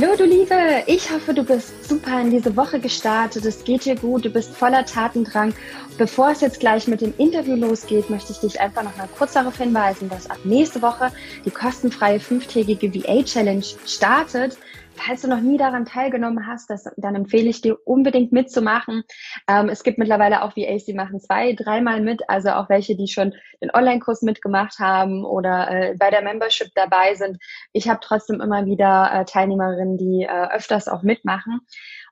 Hallo du Liebe, ich hoffe, du bist super in diese Woche gestartet, es geht dir gut, du bist voller Tatendrang. Bevor es jetzt gleich mit dem Interview losgeht, möchte ich dich einfach noch mal kurz darauf hinweisen, dass ab nächste Woche die kostenfreie fünftägige VA Challenge startet. Falls du noch nie daran teilgenommen hast, das, dann empfehle ich dir unbedingt mitzumachen. Ähm, es gibt mittlerweile auch VAs, die machen zwei, dreimal mit, also auch welche, die schon den Online-Kurs mitgemacht haben oder äh, bei der Membership dabei sind. Ich habe trotzdem immer wieder äh, Teilnehmerinnen, die äh, öfters auch mitmachen.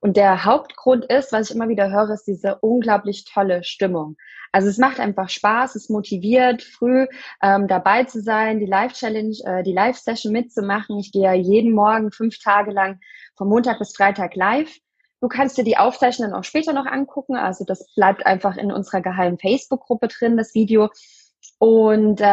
Und der Hauptgrund ist, was ich immer wieder höre, ist diese unglaublich tolle Stimmung. Also es macht einfach Spaß, es motiviert, früh ähm, dabei zu sein, die Live-Challenge, äh, die Live-Session mitzumachen. Ich gehe ja jeden Morgen fünf Tage lang von Montag bis Freitag live. Du kannst dir die Aufzeichnungen auch später noch angucken. Also das bleibt einfach in unserer geheimen Facebook-Gruppe drin, das Video. Und äh,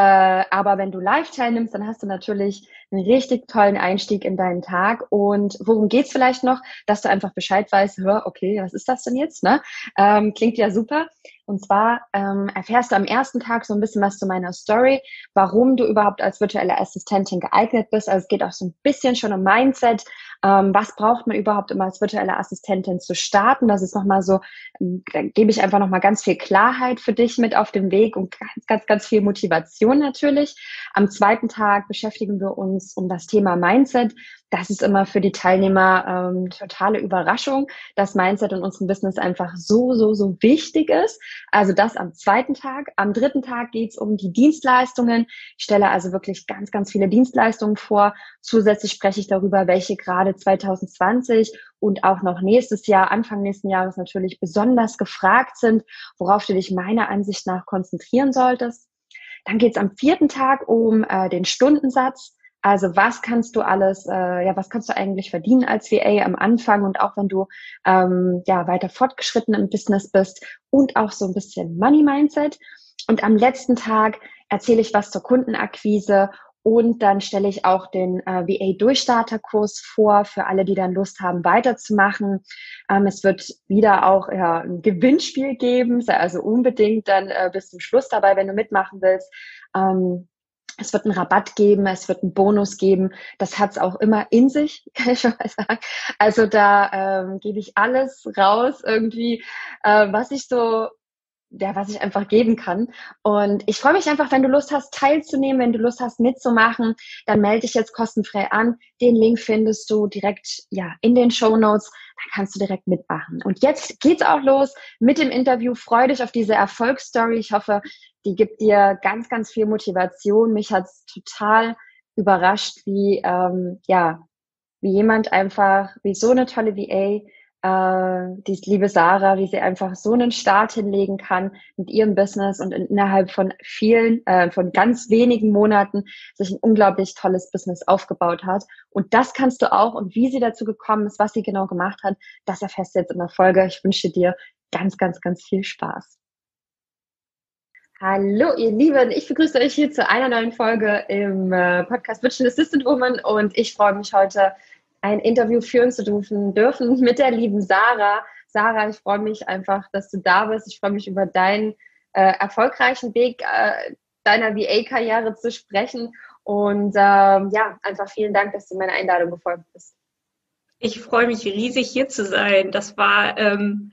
aber wenn du live teilnimmst, dann hast du natürlich einen richtig tollen Einstieg in deinen Tag. Und worum geht's vielleicht noch, dass du einfach Bescheid weißt, hör, okay, was ist das denn jetzt? Ne? Ähm, klingt ja super. Und zwar ähm, erfährst du am ersten Tag so ein bisschen was zu meiner Story, warum du überhaupt als virtuelle Assistentin geeignet bist. Also es geht auch so ein bisschen schon um Mindset. Ähm, was braucht man überhaupt, um als virtuelle Assistentin zu starten? Das ist nochmal so, ähm, da gebe ich einfach nochmal ganz viel Klarheit für dich mit auf dem Weg und ganz, ganz, ganz viel Motivation natürlich. Am zweiten Tag beschäftigen wir uns um das Thema Mindset das ist immer für die Teilnehmer ähm, totale Überraschung, dass Mindset in unserem Business einfach so, so, so wichtig ist. Also das am zweiten Tag. Am dritten Tag geht's um die Dienstleistungen. Ich stelle also wirklich ganz, ganz viele Dienstleistungen vor. Zusätzlich spreche ich darüber, welche gerade 2020 und auch noch nächstes Jahr, Anfang nächsten Jahres natürlich besonders gefragt sind, worauf du dich meiner Ansicht nach konzentrieren solltest. Dann geht's am vierten Tag um äh, den Stundensatz. Also was kannst du alles, äh, ja, was kannst du eigentlich verdienen als VA am Anfang und auch wenn du ähm, ja weiter fortgeschritten im Business bist und auch so ein bisschen Money Mindset. Und am letzten Tag erzähle ich was zur Kundenakquise und dann stelle ich auch den äh, VA-Durchstarterkurs vor für alle, die dann Lust haben, weiterzumachen. Ähm, es wird wieder auch ja, ein Gewinnspiel geben, sei also unbedingt dann äh, bis zum Schluss dabei, wenn du mitmachen willst. Ähm, es wird einen Rabatt geben, es wird einen Bonus geben. Das hat's auch immer in sich, kann ich schon mal sagen. Also da ähm, gebe ich alles raus, irgendwie, äh, was ich so ja, was ich einfach geben kann. Und ich freue mich einfach, wenn du Lust hast, teilzunehmen, wenn du Lust hast, mitzumachen, dann melde dich jetzt kostenfrei an. Den Link findest du direkt, ja, in den Show Notes. Da kannst du direkt mitmachen. Und jetzt geht's auch los mit dem Interview. Freu dich auf diese Erfolgsstory. Ich hoffe, die gibt dir ganz, ganz viel Motivation. Mich hat's total überrascht, wie, ähm, ja, wie jemand einfach, wie so eine tolle VA äh, die liebe Sarah, wie sie einfach so einen Start hinlegen kann mit ihrem Business und innerhalb von vielen, äh, von ganz wenigen Monaten sich ein unglaublich tolles Business aufgebaut hat. Und das kannst du auch und wie sie dazu gekommen ist, was sie genau gemacht hat, das erfährst du jetzt in der Folge. Ich wünsche dir ganz, ganz, ganz viel Spaß. Hallo, ihr Lieben, ich begrüße euch hier zu einer neuen Folge im äh, Podcast Virtual Assistant Woman und ich freue mich heute ein Interview führen zu dürfen, dürfen mit der lieben Sarah. Sarah, ich freue mich einfach, dass du da bist. Ich freue mich über deinen äh, erfolgreichen Weg äh, deiner VA-Karriere zu sprechen. Und ähm, ja, einfach vielen Dank, dass du meiner Einladung gefolgt bist. Ich freue mich riesig hier zu sein. Das war ähm,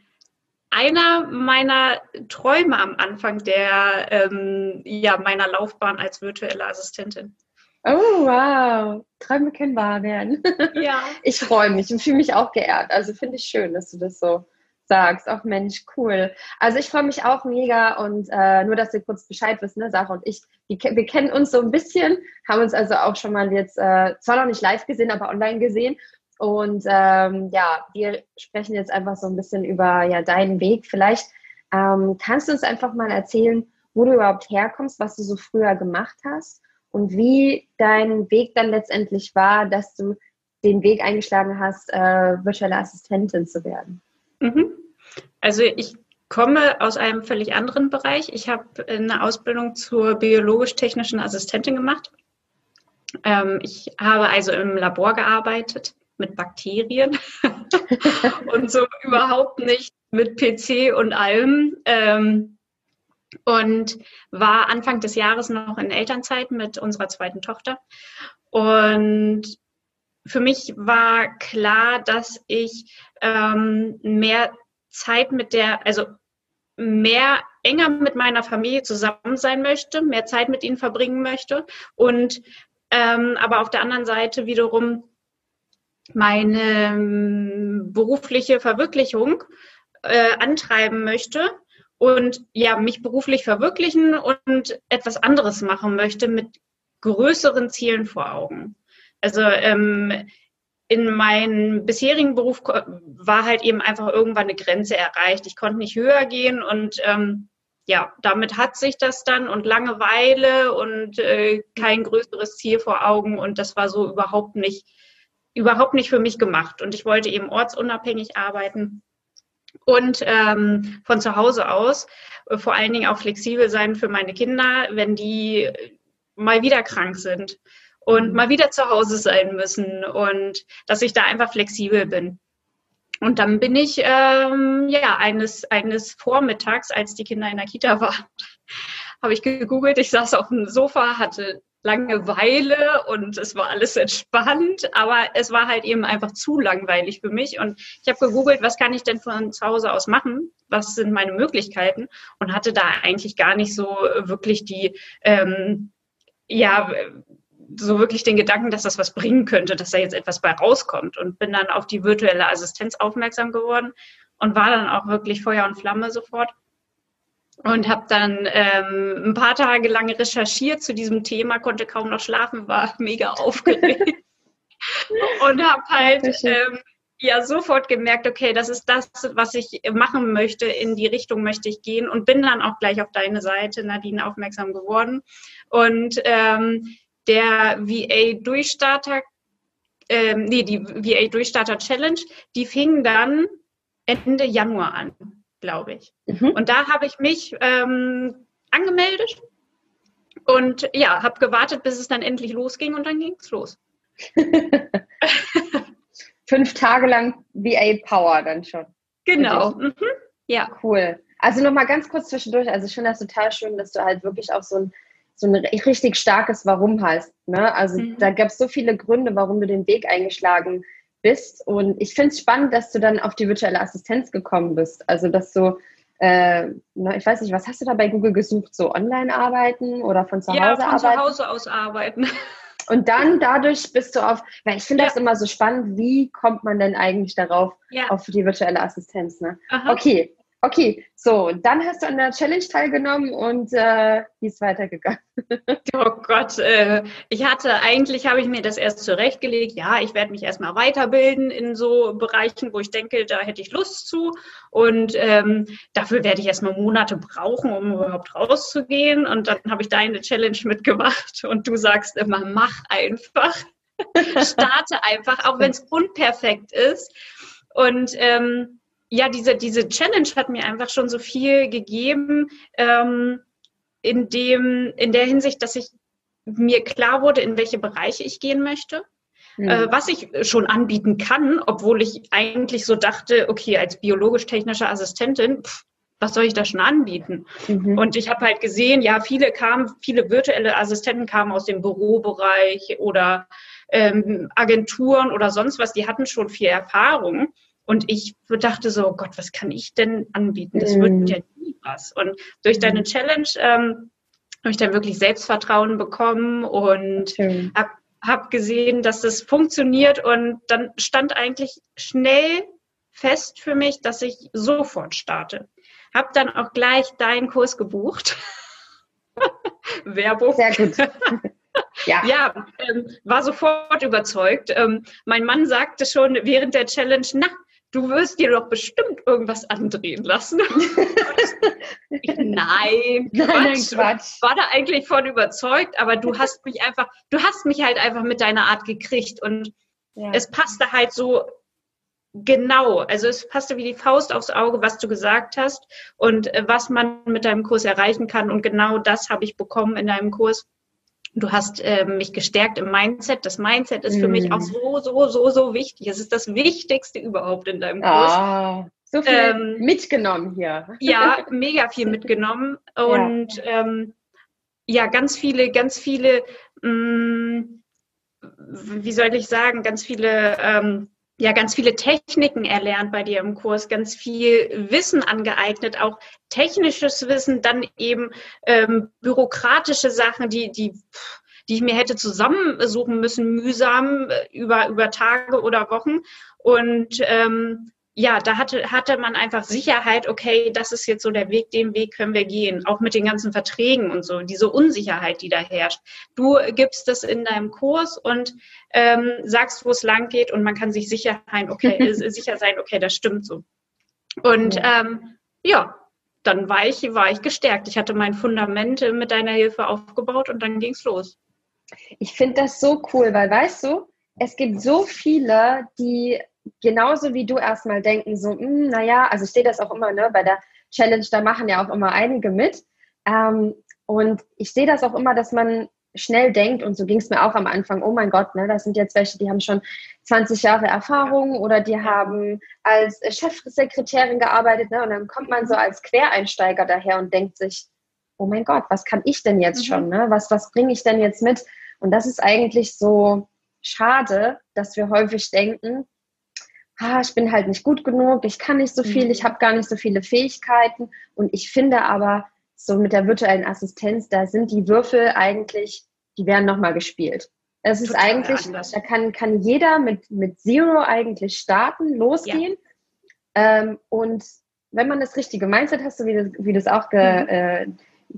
einer meiner Träume am Anfang der ähm, ja, meiner Laufbahn als virtuelle Assistentin. Oh, wow. Träume können wahr werden. Ja. Ich freue mich und fühle mich auch geehrt. Also finde ich schön, dass du das so sagst. Ach Mensch, cool. Also ich freue mich auch mega und äh, nur, dass ihr kurz Bescheid wisst, ne, Sarah und ich, die, wir kennen uns so ein bisschen, haben uns also auch schon mal jetzt, äh, zwar noch nicht live gesehen, aber online gesehen. Und ähm, ja, wir sprechen jetzt einfach so ein bisschen über ja, deinen Weg. Vielleicht ähm, kannst du uns einfach mal erzählen, wo du überhaupt herkommst, was du so früher gemacht hast und wie dein Weg dann letztendlich war, dass du den Weg eingeschlagen hast, äh, virtuelle Assistentin zu werden. Mhm. Also ich komme aus einem völlig anderen Bereich. Ich habe eine Ausbildung zur biologisch-technischen Assistentin gemacht. Ähm, ich habe also im Labor gearbeitet mit Bakterien und so überhaupt nicht mit PC und allem. Ähm, und war Anfang des Jahres noch in Elternzeit mit unserer zweiten Tochter. Und für mich war klar, dass ich ähm, mehr Zeit mit der, also mehr enger mit meiner Familie zusammen sein möchte, mehr Zeit mit ihnen verbringen möchte und ähm, aber auf der anderen Seite wiederum meine ähm, berufliche Verwirklichung äh, antreiben möchte und ja mich beruflich verwirklichen und etwas anderes machen möchte mit größeren Zielen vor Augen. Also ähm, in meinem bisherigen Beruf war halt eben einfach irgendwann eine Grenze erreicht. Ich konnte nicht höher gehen und ähm, ja, damit hat sich das dann und Langeweile und äh, kein größeres Ziel vor Augen und das war so überhaupt nicht, überhaupt nicht für mich gemacht. Und ich wollte eben ortsunabhängig arbeiten und ähm, von zu Hause aus äh, vor allen Dingen auch flexibel sein für meine Kinder, wenn die mal wieder krank sind und mhm. mal wieder zu Hause sein müssen und dass ich da einfach flexibel bin. Und dann bin ich ähm, ja eines, eines Vormittags, als die Kinder in der Kita waren, habe ich gegoogelt. Ich saß auf dem Sofa, hatte Langeweile und es war alles entspannt, aber es war halt eben einfach zu langweilig für mich. Und ich habe gegoogelt, was kann ich denn von zu Hause aus machen? Was sind meine Möglichkeiten? Und hatte da eigentlich gar nicht so wirklich die ähm, ja, so wirklich den Gedanken, dass das was bringen könnte, dass da jetzt etwas bei rauskommt und bin dann auf die virtuelle Assistenz aufmerksam geworden und war dann auch wirklich Feuer und Flamme sofort und habe dann ähm, ein paar Tage lang recherchiert zu diesem Thema, konnte kaum noch schlafen, war mega aufgeregt. Und habe halt ähm, ja sofort gemerkt, okay, das ist das, was ich machen möchte, in die Richtung möchte ich gehen und bin dann auch gleich auf deine Seite, Nadine, aufmerksam geworden. Und ähm, der VA-Durchstarter, ähm, nee, die VA-Durchstarter Challenge, die fing dann Ende Januar an, glaube ich. Mhm. Und da habe ich mich ähm, angemeldet und ja, habe gewartet, bis es dann endlich losging und dann ging es los. Fünf Tage lang VA Power dann schon. Genau. Mhm. Ja. Cool. Also nochmal ganz kurz zwischendurch. Also ich finde das total schön, dass du halt wirklich auch so ein so ein richtig starkes Warum hast. Ne? Also mhm. da gab es so viele Gründe, warum du den Weg eingeschlagen bist. Und ich finde es spannend, dass du dann auf die virtuelle Assistenz gekommen bist. Also dass du, äh, ne, ich weiß nicht, was hast du da bei Google gesucht? So online arbeiten oder von zu ja, Hause arbeiten? Ja, von zu Hause aus arbeiten. Und dann dadurch bist du auf, weil ich finde ja. das immer so spannend, wie kommt man denn eigentlich darauf, ja. auf die virtuelle Assistenz? Ne? Okay, Okay, so, dann hast du an der Challenge teilgenommen und äh, wie ist weitergegangen? oh Gott, äh, ich hatte, eigentlich habe ich mir das erst zurechtgelegt, ja, ich werde mich erstmal weiterbilden in so Bereichen, wo ich denke, da hätte ich Lust zu. Und ähm, dafür werde ich erstmal Monate brauchen, um überhaupt rauszugehen. Und dann habe ich deine Challenge mitgemacht. Und du sagst immer, mach einfach, starte einfach, auch wenn es unperfekt ist. Und ähm, ja, diese, diese Challenge hat mir einfach schon so viel gegeben, ähm, in, dem, in der Hinsicht, dass ich mir klar wurde, in welche Bereiche ich gehen möchte. Mhm. Äh, was ich schon anbieten kann, obwohl ich eigentlich so dachte, okay, als biologisch-technische Assistentin, pff, was soll ich da schon anbieten? Mhm. Und ich habe halt gesehen, ja, viele kamen, viele virtuelle Assistenten kamen aus dem Bürobereich oder ähm, Agenturen oder sonst was, die hatten schon viel Erfahrung. Und ich dachte so, oh Gott, was kann ich denn anbieten? Das wird mhm. ja nie was. Und durch deine mhm. Challenge ähm, habe ich dann wirklich Selbstvertrauen bekommen und okay. habe hab gesehen, dass das funktioniert. Und dann stand eigentlich schnell fest für mich, dass ich sofort starte. Habe dann auch gleich deinen Kurs gebucht. Werbung. Sehr gut. Ja, ja ähm, war sofort überzeugt. Ähm, mein Mann sagte schon während der Challenge, na, du wirst dir doch bestimmt irgendwas andrehen lassen. ich, nein, Quatsch. Nein, Quatsch. War da eigentlich von überzeugt, aber du hast mich einfach, du hast mich halt einfach mit deiner Art gekriegt und ja. es passte halt so genau. Also es passte wie die Faust aufs Auge, was du gesagt hast und äh, was man mit deinem Kurs erreichen kann. Und genau das habe ich bekommen in deinem Kurs. Du hast äh, mich gestärkt im Mindset. Das Mindset ist für mm. mich auch mhm. so, so, so, so wichtig. Es ist das Wichtigste überhaupt in deinem Kurs. Ah, so viel ähm, mitgenommen hier. Ja, mega viel mitgenommen. Und ja, ähm, ja ganz viele, ganz viele mh, mm, wie soll ich sagen, ganz viele ähm, ja ganz viele Techniken erlernt bei dir im Kurs, ganz viel Wissen angeeignet, auch technisches Wissen, dann eben ähm, bürokratische Sachen, die, die, die ich mir hätte zusammensuchen müssen, mühsam äh, über, über Tage oder Wochen. Und ähm, ja, da hatte, hatte man einfach Sicherheit, okay, das ist jetzt so der Weg, den Weg können wir gehen, auch mit den ganzen Verträgen und so, diese Unsicherheit, die da herrscht. Du gibst das in deinem Kurs und ähm, sagst, wo es lang geht und man kann sich sicher sein, okay, sicher sein, okay, das stimmt so. Und ja, ähm, ja dann war ich, war ich gestärkt. Ich hatte mein Fundament mit deiner Hilfe aufgebaut und dann ging es los. Ich finde das so cool, weil weißt du, es gibt so viele, die genauso wie du erstmal denken, so, hm, naja, also ich sehe das auch immer ne, bei der Challenge, da machen ja auch immer einige mit. Ähm, und ich sehe das auch immer, dass man schnell denkt, und so ging es mir auch am Anfang, oh mein Gott, ne, das sind jetzt welche, die haben schon 20 Jahre Erfahrung oder die haben als Chefsekretärin gearbeitet, ne, und dann kommt man so als Quereinsteiger daher und denkt sich, oh mein Gott, was kann ich denn jetzt mhm. schon, ne? was, was bringe ich denn jetzt mit? Und das ist eigentlich so schade, dass wir häufig denken, ah, ich bin halt nicht gut genug, ich kann nicht so viel, mhm. ich habe gar nicht so viele Fähigkeiten. Und ich finde aber, so mit der virtuellen Assistenz, da sind die Würfel eigentlich, die werden nochmal gespielt. Es ist Total eigentlich, anders. da kann, kann jeder mit, mit Zero eigentlich starten, losgehen. Ja. Ähm, und wenn man das richtige Mindset hat, so wie du, wie du es auch ge, mhm. äh,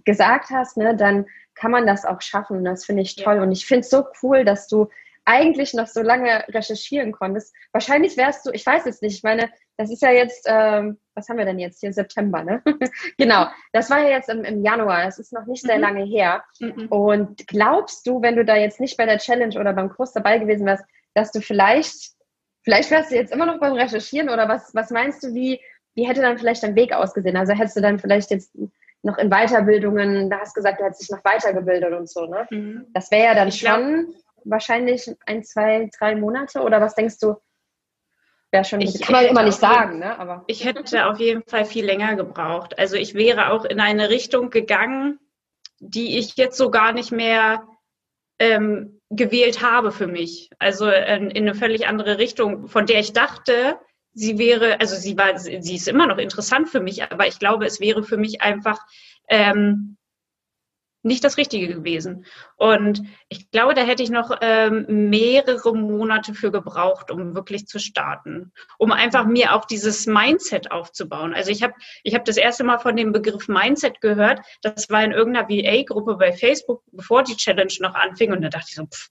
gesagt hast, ne, dann kann man das auch schaffen. Und das finde ich toll. Ja. Und ich finde es so cool, dass du eigentlich noch so lange recherchieren konntest. Wahrscheinlich wärst du, ich weiß es nicht, ich meine, das ist ja jetzt, ähm, was haben wir denn jetzt hier? September, ne? genau, das war ja jetzt im, im, Januar, das ist noch nicht sehr mhm. lange her. Mhm. Und glaubst du, wenn du da jetzt nicht bei der Challenge oder beim Kurs dabei gewesen wärst, dass du vielleicht, vielleicht wärst du jetzt immer noch beim Recherchieren oder was, was meinst du, wie, wie hätte dann vielleicht dein Weg ausgesehen? Also hättest du dann vielleicht jetzt noch in Weiterbildungen, da hast du gesagt, du hättest dich noch weitergebildet und so, ne? Mhm. Das wäre ja dann ich schon glaub, wahrscheinlich ein, zwei, drei Monate oder was denkst du? Wäre schon, ich, kann man immer nicht sagen, ne? Aber. Ich hätte auf jeden Fall viel länger gebraucht. Also ich wäre auch in eine Richtung gegangen, die ich jetzt so gar nicht mehr ähm, gewählt habe für mich. Also in, in eine völlig andere Richtung, von der ich dachte, sie wäre, also sie war, sie ist immer noch interessant für mich, aber ich glaube, es wäre für mich einfach ähm, nicht das Richtige gewesen. Und ich glaube, da hätte ich noch ähm, mehrere Monate für gebraucht, um wirklich zu starten, um einfach mir auch dieses Mindset aufzubauen. Also ich habe ich hab das erste Mal von dem Begriff Mindset gehört. Das war in irgendeiner VA-Gruppe bei Facebook, bevor die Challenge noch anfing. Und da dachte ich so, pff,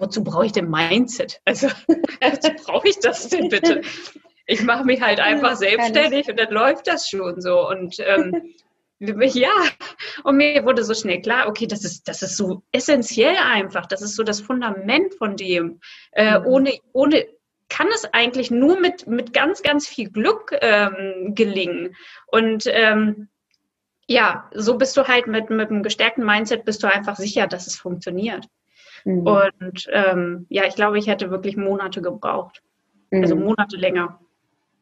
wozu brauche ich denn Mindset? Also, wozu brauche ich das denn bitte? Ich mache mich halt einfach selbstständig und dann läuft das schon so. Und ähm, ja, und mir wurde so schnell klar, okay, das ist, das ist so essentiell einfach. Das ist so das Fundament von dem. Äh, mhm. ohne, ohne kann es eigentlich nur mit, mit ganz, ganz viel Glück ähm, gelingen. Und ähm, ja, so bist du halt mit, mit einem gestärkten Mindset bist du einfach sicher, dass es funktioniert. Mhm. Und ähm, ja, ich glaube, ich hätte wirklich Monate gebraucht. Also mhm. Also Monate länger.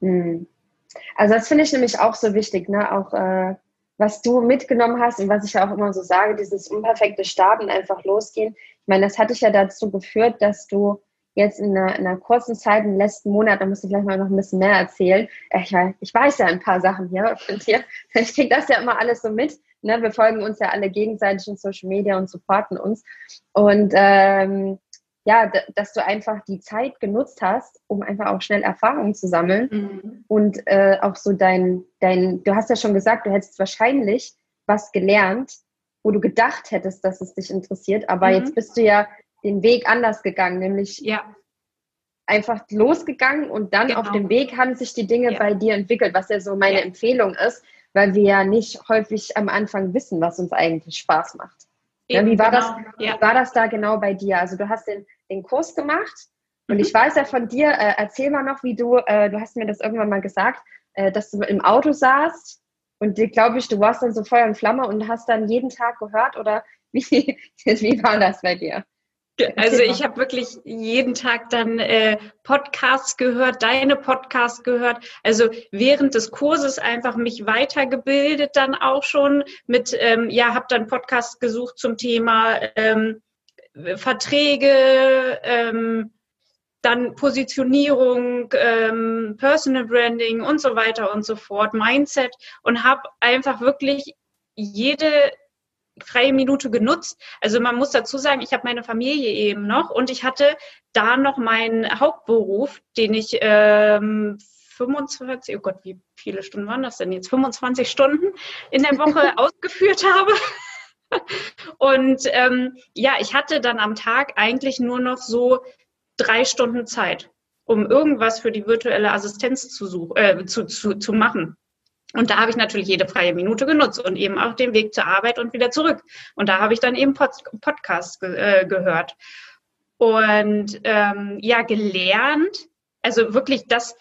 Mhm. Also das finde ich nämlich auch so wichtig, ne? Auch äh, was du mitgenommen hast und was ich auch immer so sage, dieses unperfekte Starten, einfach losgehen. Ich meine, das hat dich ja dazu geführt, dass du jetzt in einer, in einer kurzen Zeit, im letzten Monat, da musst du gleich mal noch ein bisschen mehr erzählen. Äh, ich, ich weiß ja ein paar Sachen hier von dir. Ich kriege das ja immer alles so mit. Ne? Wir folgen uns ja alle gegenseitig in Social Media und supporten uns. Und ähm, ja, dass du einfach die Zeit genutzt hast, um einfach auch schnell Erfahrungen zu sammeln mhm. und äh, auch so dein, dein, du hast ja schon gesagt, du hättest wahrscheinlich was gelernt, wo du gedacht hättest, dass es dich interessiert, aber mhm. jetzt bist du ja den Weg anders gegangen, nämlich ja. einfach losgegangen und dann genau. auf dem Weg haben sich die Dinge ja. bei dir entwickelt, was ja so meine ja. Empfehlung ist, weil wir ja nicht häufig am Anfang wissen, was uns eigentlich Spaß macht. Eben, wie, war genau. das, ja. wie war das da genau bei dir? Also du hast den, den Kurs gemacht und mhm. ich weiß ja von dir, äh, erzähl mal noch, wie du, äh, du hast mir das irgendwann mal gesagt, äh, dass du im Auto saßt und glaube ich, du warst dann so Feuer und Flamme und hast dann jeden Tag gehört oder wie, wie war das bei dir? Also ich habe wirklich jeden Tag dann äh, Podcasts gehört, deine Podcasts gehört. Also während des Kurses einfach mich weitergebildet dann auch schon mit, ähm, ja, habe dann Podcasts gesucht zum Thema ähm, Verträge, ähm, dann Positionierung, ähm, Personal Branding und so weiter und so fort, Mindset und habe einfach wirklich jede freie Minute genutzt. Also man muss dazu sagen, ich habe meine Familie eben noch und ich hatte da noch meinen Hauptberuf, den ich ähm, 25, oh Gott, wie viele Stunden waren das denn jetzt? 25 Stunden in der Woche ausgeführt habe. Und ähm, ja, ich hatte dann am Tag eigentlich nur noch so drei Stunden Zeit, um irgendwas für die virtuelle Assistenz zu, suchen, äh, zu, zu, zu machen. Und da habe ich natürlich jede freie Minute genutzt und eben auch den Weg zur Arbeit und wieder zurück. Und da habe ich dann eben Pod Podcasts ge äh, gehört. Und ähm, ja, gelernt, also wirklich das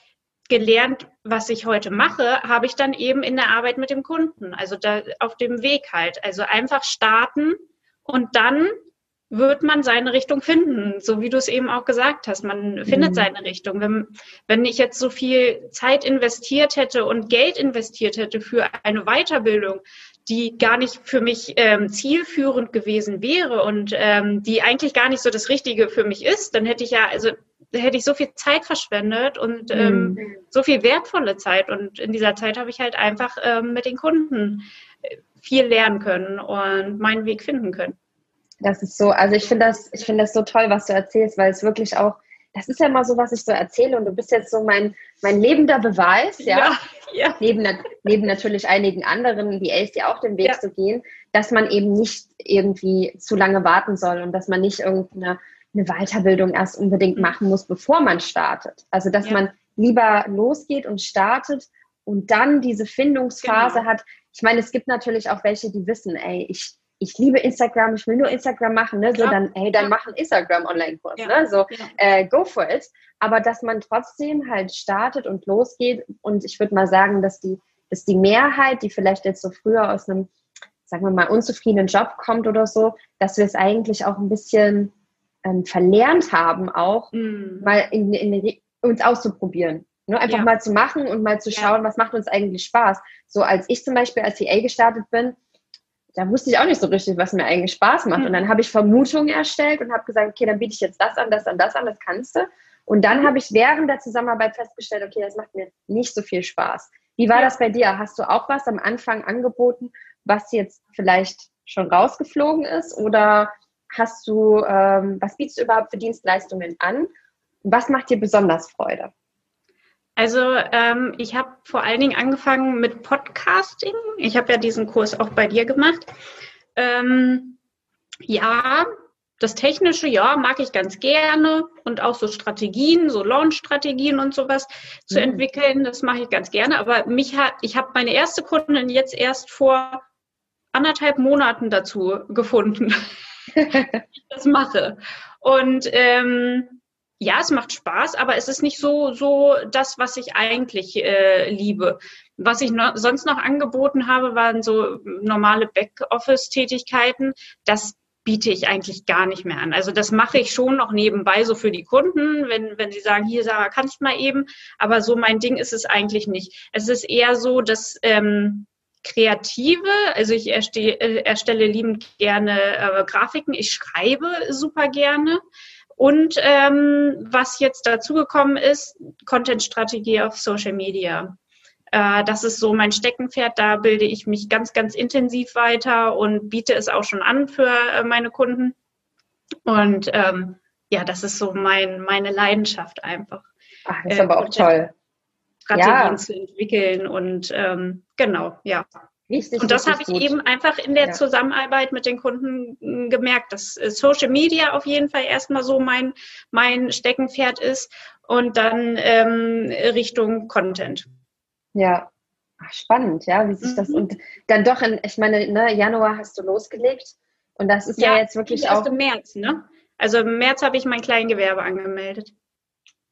gelernt, was ich heute mache, habe ich dann eben in der Arbeit mit dem Kunden, also da auf dem Weg halt. Also einfach starten und dann wird man seine Richtung finden, so wie du es eben auch gesagt hast. Man findet mhm. seine Richtung. Wenn, wenn ich jetzt so viel Zeit investiert hätte und Geld investiert hätte für eine Weiterbildung, die gar nicht für mich ähm, zielführend gewesen wäre und ähm, die eigentlich gar nicht so das Richtige für mich ist, dann hätte ich ja, also hätte ich so viel Zeit verschwendet und ähm, mhm. so viel wertvolle Zeit. Und in dieser Zeit habe ich halt einfach ähm, mit den Kunden äh, viel lernen können und meinen Weg finden können. Das ist so, also ich finde das, ich finde das so toll, was du erzählst, weil es wirklich auch, das ist ja mal so, was ich so erzähle und du bist jetzt so mein, mein lebender Beweis, ja, ja, ja. Neben, neben natürlich einigen anderen, wie Els, die auch den Weg ja. zu gehen, dass man eben nicht irgendwie zu lange warten soll und dass man nicht irgendeine eine Weiterbildung erst unbedingt mhm. machen muss, bevor man startet. Also dass ja. man lieber losgeht und startet und dann diese Findungsphase genau. hat. Ich meine, es gibt natürlich auch welche, die wissen, ey, ich ich liebe Instagram, ich will nur Instagram machen, ne? So, dann, hey, dann mach einen Instagram-Online-Kurs, ja. ne? So, äh, go for it. Aber dass man trotzdem halt startet und losgeht und ich würde mal sagen, dass die, dass die Mehrheit, die vielleicht jetzt so früher aus einem, sagen wir mal, unzufriedenen Job kommt oder so, dass wir es eigentlich auch ein bisschen ähm, verlernt haben, auch mm. mal in, in, uns auszuprobieren. Ne? Einfach ja. mal zu machen und mal zu schauen, was macht uns eigentlich Spaß. So als ich zum Beispiel als CA gestartet bin, da wusste ich auch nicht so richtig, was mir eigentlich Spaß macht. Und dann habe ich Vermutungen erstellt und habe gesagt, okay, dann biete ich jetzt das an, das an, das an, das kannst du. Und dann habe ich während der Zusammenarbeit festgestellt, okay, das macht mir nicht so viel Spaß. Wie war ja. das bei dir? Hast du auch was am Anfang angeboten, was jetzt vielleicht schon rausgeflogen ist? Oder hast du, ähm, was bietest du überhaupt für Dienstleistungen an? Was macht dir besonders Freude? Also ähm, ich habe vor allen Dingen angefangen mit Podcasting. Ich habe ja diesen Kurs auch bei dir gemacht. Ähm, ja, das Technische, ja, mag ich ganz gerne und auch so Strategien, so Launch-Strategien und sowas zu mhm. entwickeln, das mache ich ganz gerne. Aber mich hat, ich habe meine erste Kundin jetzt erst vor anderthalb Monaten dazu gefunden, ich das mache. Und ähm, ja, es macht Spaß, aber es ist nicht so, so das, was ich eigentlich äh, liebe. Was ich no sonst noch angeboten habe, waren so normale Backoffice-Tätigkeiten. Das biete ich eigentlich gar nicht mehr an. Also das mache ich schon noch nebenbei so für die Kunden, wenn, wenn sie sagen, hier Sarah, kannst mal eben. Aber so mein Ding ist es eigentlich nicht. Es ist eher so, dass ähm, Kreative, also ich erstelle, äh, erstelle liebend gerne äh, Grafiken, ich schreibe super gerne. Und ähm, was jetzt dazugekommen ist, Content-Strategie auf Social Media. Äh, das ist so mein Steckenpferd. Da bilde ich mich ganz, ganz intensiv weiter und biete es auch schon an für äh, meine Kunden. Und ähm, ja, das ist so mein, meine Leidenschaft einfach. Ach, das ist äh, aber auch toll. Strategien ja. zu entwickeln und ähm, genau, ja. Richtig, und das habe ich gut. eben einfach in der ja. Zusammenarbeit mit den Kunden hm, gemerkt, dass äh, Social Media auf jeden Fall erstmal so mein, mein Steckenpferd ist und dann ähm, Richtung Content. Ja, Ach, spannend, ja, wie sich mhm. das und dann doch in, ich meine, ne, Januar hast du losgelegt und das ist ja, ja jetzt wirklich auch. im März, ne? Also im März habe ich mein Kleingewerbe angemeldet.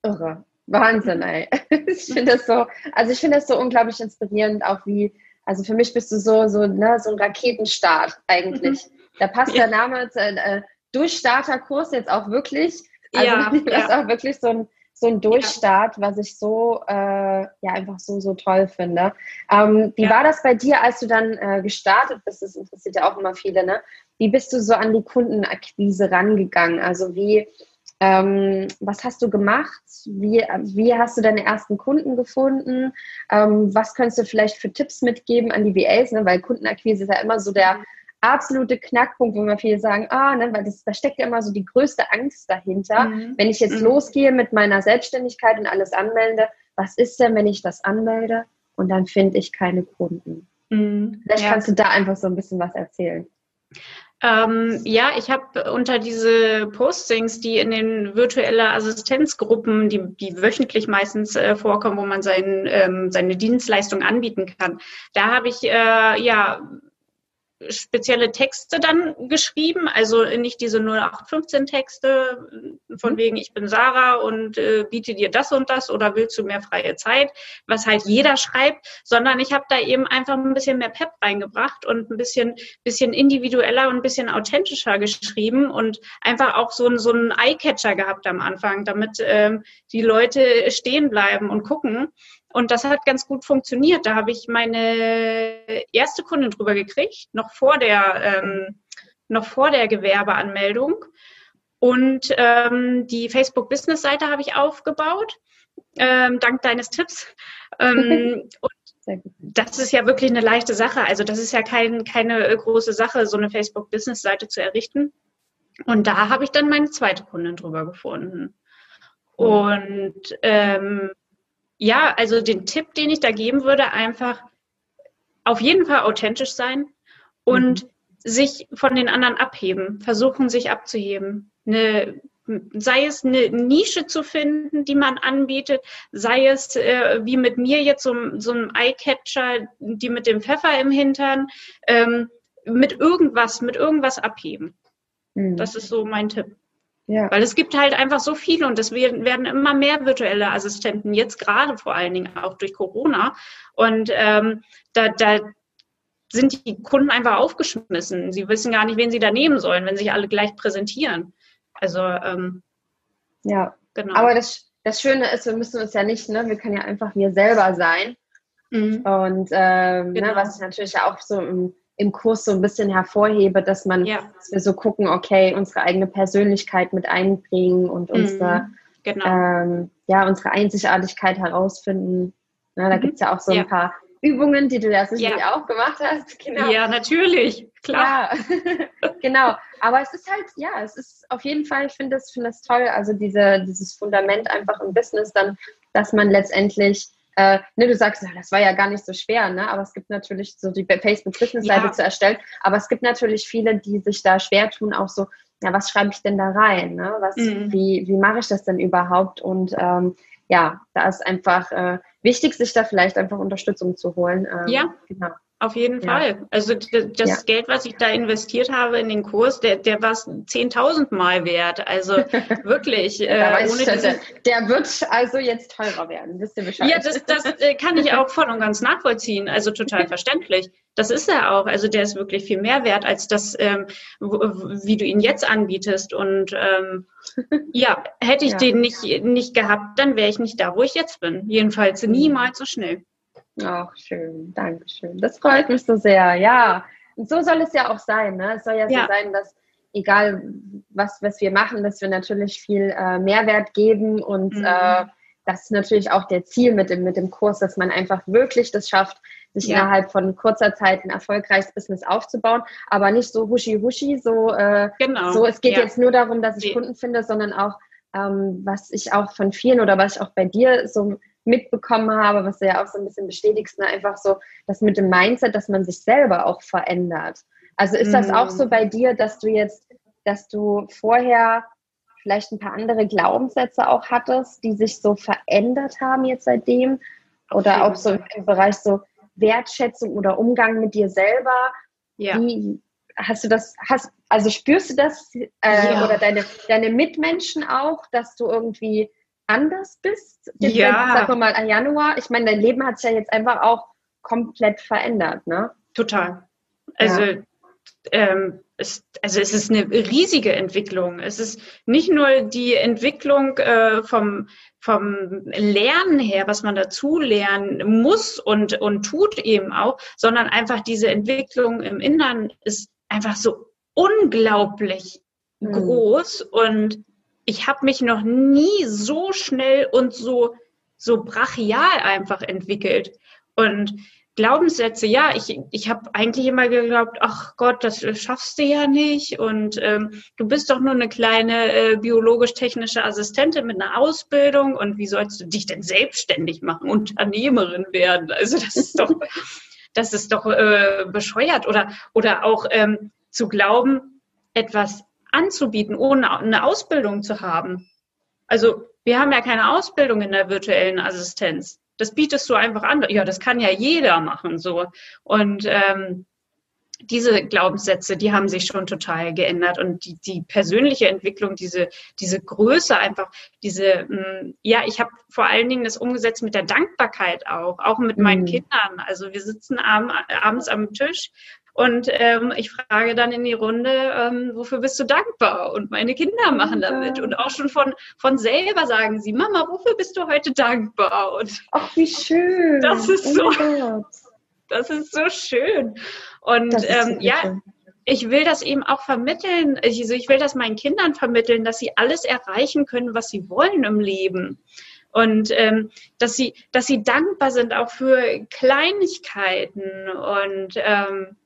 Irre. Wahnsinn, ey. Ich finde das so, also ich finde das so unglaublich inspirierend, auch wie, also für mich bist du so, so, ne, so ein Raketenstart eigentlich. Mhm. Da passt ja. der Name äh, Durchstarterkurs jetzt auch wirklich. Also ja, das ja. auch wirklich so ein, so ein Durchstart, was ich so, äh, ja, einfach so, so toll finde. Ähm, wie war das bei dir, als du dann äh, gestartet bist? Das interessiert ja auch immer viele, ne? Wie bist du so an die Kundenakquise rangegangen? Also wie, ähm, was hast du gemacht? Wie, wie hast du deine ersten Kunden gefunden? Ähm, was könntest du vielleicht für Tipps mitgeben an die VAs? Ne? Weil Kundenakquise ist ja immer so der absolute Knackpunkt, wo man viele sagen, ah, ne, weil das, da steckt ja immer so die größte Angst dahinter. Mhm. Wenn ich jetzt mhm. losgehe mit meiner Selbstständigkeit und alles anmelde, was ist denn, wenn ich das anmelde und dann finde ich keine Kunden? Mhm. Vielleicht ja. kannst du da einfach so ein bisschen was erzählen. Ähm, ja, ich habe unter diese Postings, die in den virtuellen Assistenzgruppen, die, die wöchentlich meistens äh, vorkommen, wo man sein, ähm, seine Dienstleistung anbieten kann, da habe ich äh, ja spezielle Texte dann geschrieben, also nicht diese 0815 Texte von mhm. wegen ich bin Sarah und äh, biete dir das und das oder willst du mehr freie Zeit, was halt jeder schreibt, sondern ich habe da eben einfach ein bisschen mehr Pep reingebracht und ein bisschen bisschen individueller und ein bisschen authentischer geschrieben und einfach auch so, so einen Eyecatcher gehabt am Anfang, damit ähm, die Leute stehen bleiben und gucken. Und das hat ganz gut funktioniert. Da habe ich meine erste Kundin drüber gekriegt, noch vor der, ähm, noch vor der Gewerbeanmeldung. Und ähm, die Facebook-Business-Seite habe ich aufgebaut, ähm, dank deines Tipps. Ähm, und das ist ja wirklich eine leichte Sache. Also das ist ja kein, keine große Sache, so eine Facebook-Business-Seite zu errichten. Und da habe ich dann meine zweite Kundin drüber gefunden. Und ähm, ja, also den Tipp, den ich da geben würde, einfach auf jeden Fall authentisch sein und mhm. sich von den anderen abheben, versuchen sich abzuheben. Eine, sei es eine Nische zu finden, die man anbietet, sei es äh, wie mit mir jetzt so, so ein Eyecatcher, die mit dem Pfeffer im Hintern, ähm, mit irgendwas, mit irgendwas abheben. Mhm. Das ist so mein Tipp. Ja. Weil es gibt halt einfach so viele und es werden immer mehr virtuelle Assistenten, jetzt gerade vor allen Dingen auch durch Corona. Und ähm, da, da sind die Kunden einfach aufgeschmissen. Sie wissen gar nicht, wen sie da nehmen sollen, wenn sich alle gleich präsentieren. Also ähm, ja, genau. Aber das, das Schöne ist, wir müssen uns ja nicht, ne, wir können ja einfach wir selber sein. Mhm. Und ähm, ne, genau. ne, was ich natürlich auch so im im Kurs so ein bisschen hervorhebe, dass man, ja. dass wir so gucken, okay, unsere eigene Persönlichkeit mit einbringen und mhm. unsere, genau. ähm, ja, unsere Einzigartigkeit herausfinden. Na, da mhm. gibt es ja auch so ein ja. paar Übungen, die du ja sicherlich ja. auch gemacht hast. Genau. Ja, natürlich, klar. Genau. Aber es ist halt, ja, es ist auf jeden Fall, ich finde das, find das toll, also diese, dieses Fundament einfach im Business dann, dass man letztendlich äh, ne, du sagst, das war ja gar nicht so schwer, ne? aber es gibt natürlich so die Facebook-Business-Seite ja. zu erstellen, aber es gibt natürlich viele, die sich da schwer tun, auch so, ja, was schreibe ich denn da rein? Ne? Was, mhm. Wie, wie mache ich das denn überhaupt? Und ähm, ja, da ist einfach äh, wichtig, sich da vielleicht einfach Unterstützung zu holen. Ähm, ja. Genau. Auf jeden ja. Fall. Also das ja. Geld, was ich da investiert habe in den Kurs, der, der war 10.000 Mal wert. Also wirklich. äh, ohne der, der wird also jetzt teurer werden. Wisst ihr Bescheid? Ja, das, das äh, kann ich auch voll und ganz nachvollziehen. Also total verständlich. Das ist er auch. Also der ist wirklich viel mehr wert als das, ähm, wie du ihn jetzt anbietest. Und ähm, ja, hätte ich ja. den nicht, nicht gehabt, dann wäre ich nicht da, wo ich jetzt bin. Jedenfalls mhm. niemals so schnell. Ach, schön, danke schön. Das freut mich so sehr, ja. Und so soll es ja auch sein. Ne? Es soll ja, ja. so sein, dass egal was, was wir machen, dass wir natürlich viel äh, Mehrwert geben und mhm. äh, das ist natürlich auch der Ziel mit dem, mit dem Kurs, dass man einfach wirklich das schafft, sich ja. innerhalb von kurzer Zeit ein erfolgreiches Business aufzubauen, aber nicht so huschi huschi, so, äh, genau. so es geht ja. jetzt nur darum, dass ich nee. Kunden finde, sondern auch, ähm, was ich auch von vielen oder was ich auch bei dir so mitbekommen habe, was du ja auch so ein bisschen bestätigst, ne? einfach so, das mit dem Mindset, dass man sich selber auch verändert. Also ist das auch so mm. bei dir, dass du jetzt, dass du vorher vielleicht ein paar andere Glaubenssätze auch hattest, die sich so verändert haben jetzt seitdem? Oder auch so im Bereich so Wertschätzung oder Umgang mit dir selber? Ja. Wie, hast du das, hast, also spürst du das äh, ja. oder deine, deine Mitmenschen auch, dass du irgendwie anders bist? Jetzt ja. Sagen wir mal an Januar. Ich meine, dein Leben hat sich ja jetzt einfach auch komplett verändert, ne? Total. Also ja. ähm, es, also es ist eine riesige Entwicklung. Es ist nicht nur die Entwicklung äh, vom, vom Lernen her, was man dazu lernen muss und, und tut eben auch, sondern einfach diese Entwicklung im Innern ist einfach so unglaublich mhm. groß und ich habe mich noch nie so schnell und so, so brachial einfach entwickelt. Und Glaubenssätze, ja, ich, ich habe eigentlich immer geglaubt, ach Gott, das schaffst du ja nicht und ähm, du bist doch nur eine kleine äh, biologisch-technische Assistentin mit einer Ausbildung und wie sollst du dich denn selbstständig machen, Unternehmerin werden? Also das ist doch, das ist doch äh, bescheuert oder, oder auch ähm, zu glauben, etwas anzubieten, ohne eine Ausbildung zu haben. Also wir haben ja keine Ausbildung in der virtuellen Assistenz. Das bietest du einfach an. Ja, das kann ja jeder machen so. Und ähm, diese Glaubenssätze, die haben sich schon total geändert und die, die persönliche Entwicklung, diese, diese Größe einfach, diese, mh, mm, ja, ich habe vor allen Dingen das umgesetzt mit der Dankbarkeit auch, auch mit meinen mhm. Kindern. Also wir sitzen ab, abends am Tisch und ähm, ich frage dann in die Runde, ähm, wofür bist du dankbar? Und meine Kinder machen damit. Und auch schon von, von selber sagen sie, Mama, wofür bist du heute dankbar? Und Ach, wie schön. Das ist oh so, das ist so schön. Und ähm, ja, schön. ich will das eben auch vermitteln. Ich, also ich will das meinen Kindern vermitteln, dass sie alles erreichen können, was sie wollen im Leben und ähm, dass sie dass sie dankbar sind auch für Kleinigkeiten und ähm,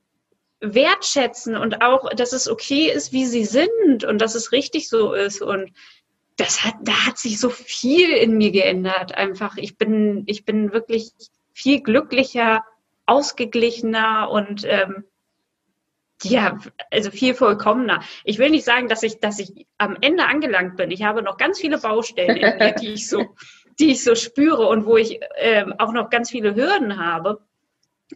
wertschätzen und auch, dass es okay ist, wie sie sind und dass es richtig so ist. Und das hat, da hat sich so viel in mir geändert. Einfach, ich bin, ich bin wirklich viel glücklicher, ausgeglichener und ähm, ja, also viel vollkommener. Ich will nicht sagen, dass ich, dass ich am Ende angelangt bin. Ich habe noch ganz viele Baustellen in mir, die ich so, die ich so spüre und wo ich ähm, auch noch ganz viele Hürden habe.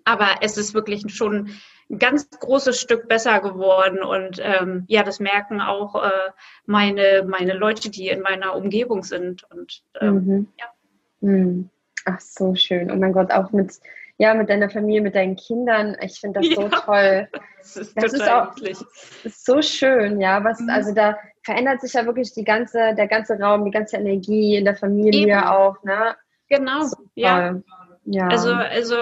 Aber es ist wirklich schon ein ganz großes Stück besser geworden. Und ähm, ja, das merken auch äh, meine, meine Leute, die in meiner Umgebung sind. Und ähm, mhm. ja. Mhm. Ach, so schön. Oh mein Gott, auch mit, ja, mit deiner Familie, mit deinen Kindern. Ich finde das ja, so toll. Das ist, das ist auch ist so schön, ja. Was, mhm. Also da verändert sich ja wirklich die ganze, der ganze Raum, die ganze Energie in der Familie Eben. auch, ne? Genau, so ja. ja. Also, also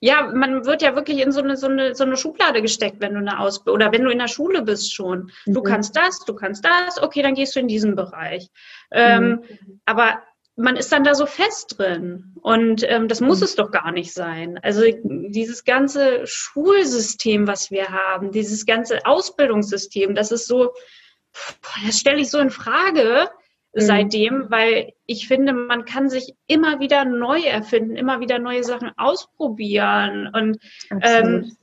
ja, man wird ja wirklich in so eine, so eine, so eine Schublade gesteckt, wenn du eine Ausbildung oder wenn du in der Schule bist schon. Du mhm. kannst das, du kannst das, okay, dann gehst du in diesen Bereich. Ähm, mhm. aber man ist dann da so fest drin. Und ähm, das muss mhm. es doch gar nicht sein. Also dieses ganze Schulsystem, was wir haben, dieses ganze Ausbildungssystem, das ist so, das stelle ich so in Frage mhm. seitdem, weil ich finde, man kann sich immer wieder neu erfinden, immer wieder neue Sachen ausprobieren und ähm,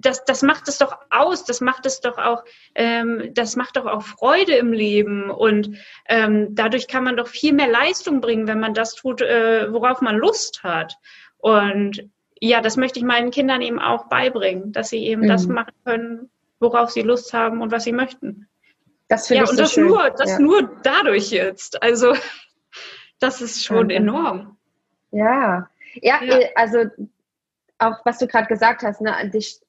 das, das macht es doch aus, das macht es doch auch, ähm, das macht doch auch Freude im Leben und ähm, dadurch kann man doch viel mehr Leistung bringen, wenn man das tut, äh, worauf man Lust hat. Und ja, das möchte ich meinen Kindern eben auch beibringen, dass sie eben mhm. das machen können, worauf sie Lust haben und was sie möchten. Das finde ja, ich und so das schön. nur, das ja. nur dadurch jetzt. Also das ist schon ja. enorm. Ja. ja, ja, also auch was du gerade gesagt hast, ne, dich,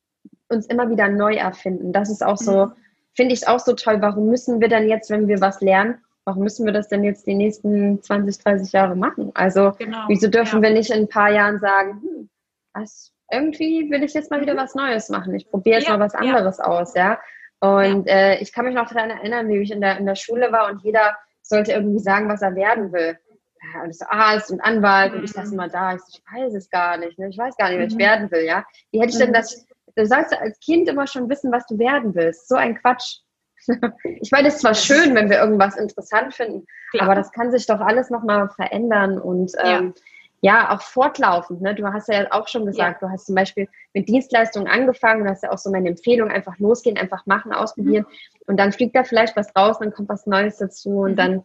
uns immer wieder neu erfinden. Das ist auch so, mhm. finde ich auch so toll. Warum müssen wir dann jetzt, wenn wir was lernen, warum müssen wir das denn jetzt die nächsten 20, 30 Jahre machen? Also genau. wieso dürfen wir nicht in ein paar Jahren sagen, hm, was, irgendwie will ich jetzt mal wieder mhm. was Neues machen. Ich probiere jetzt mal was anderes aus, ja. Und ja. äh, ich kann mich noch daran erinnern, wie ich in der, in der Schule war und jeder sollte irgendwie sagen, was er werden will. Ja, und ich so, Arzt und Anwalt mhm. und ich saß mhm. immer da, ich, so, ich weiß es gar nicht, ne? ich weiß gar nicht, was mhm. ich werden will, ja. Wie hätte ich denn mhm. das, du sagst als Kind immer schon wissen, was du werden willst. So ein Quatsch. ich meine, es ist zwar schön, wenn wir irgendwas interessant finden, Klar. aber das kann sich doch alles nochmal verändern und ähm, ja ja, auch fortlaufend. Ne? Du hast ja auch schon gesagt, ja. du hast zum Beispiel mit Dienstleistungen angefangen, du hast ja auch so meine Empfehlung, einfach losgehen, einfach machen, ausprobieren mhm. und dann fliegt da vielleicht was raus, dann kommt was Neues dazu und mhm. dann,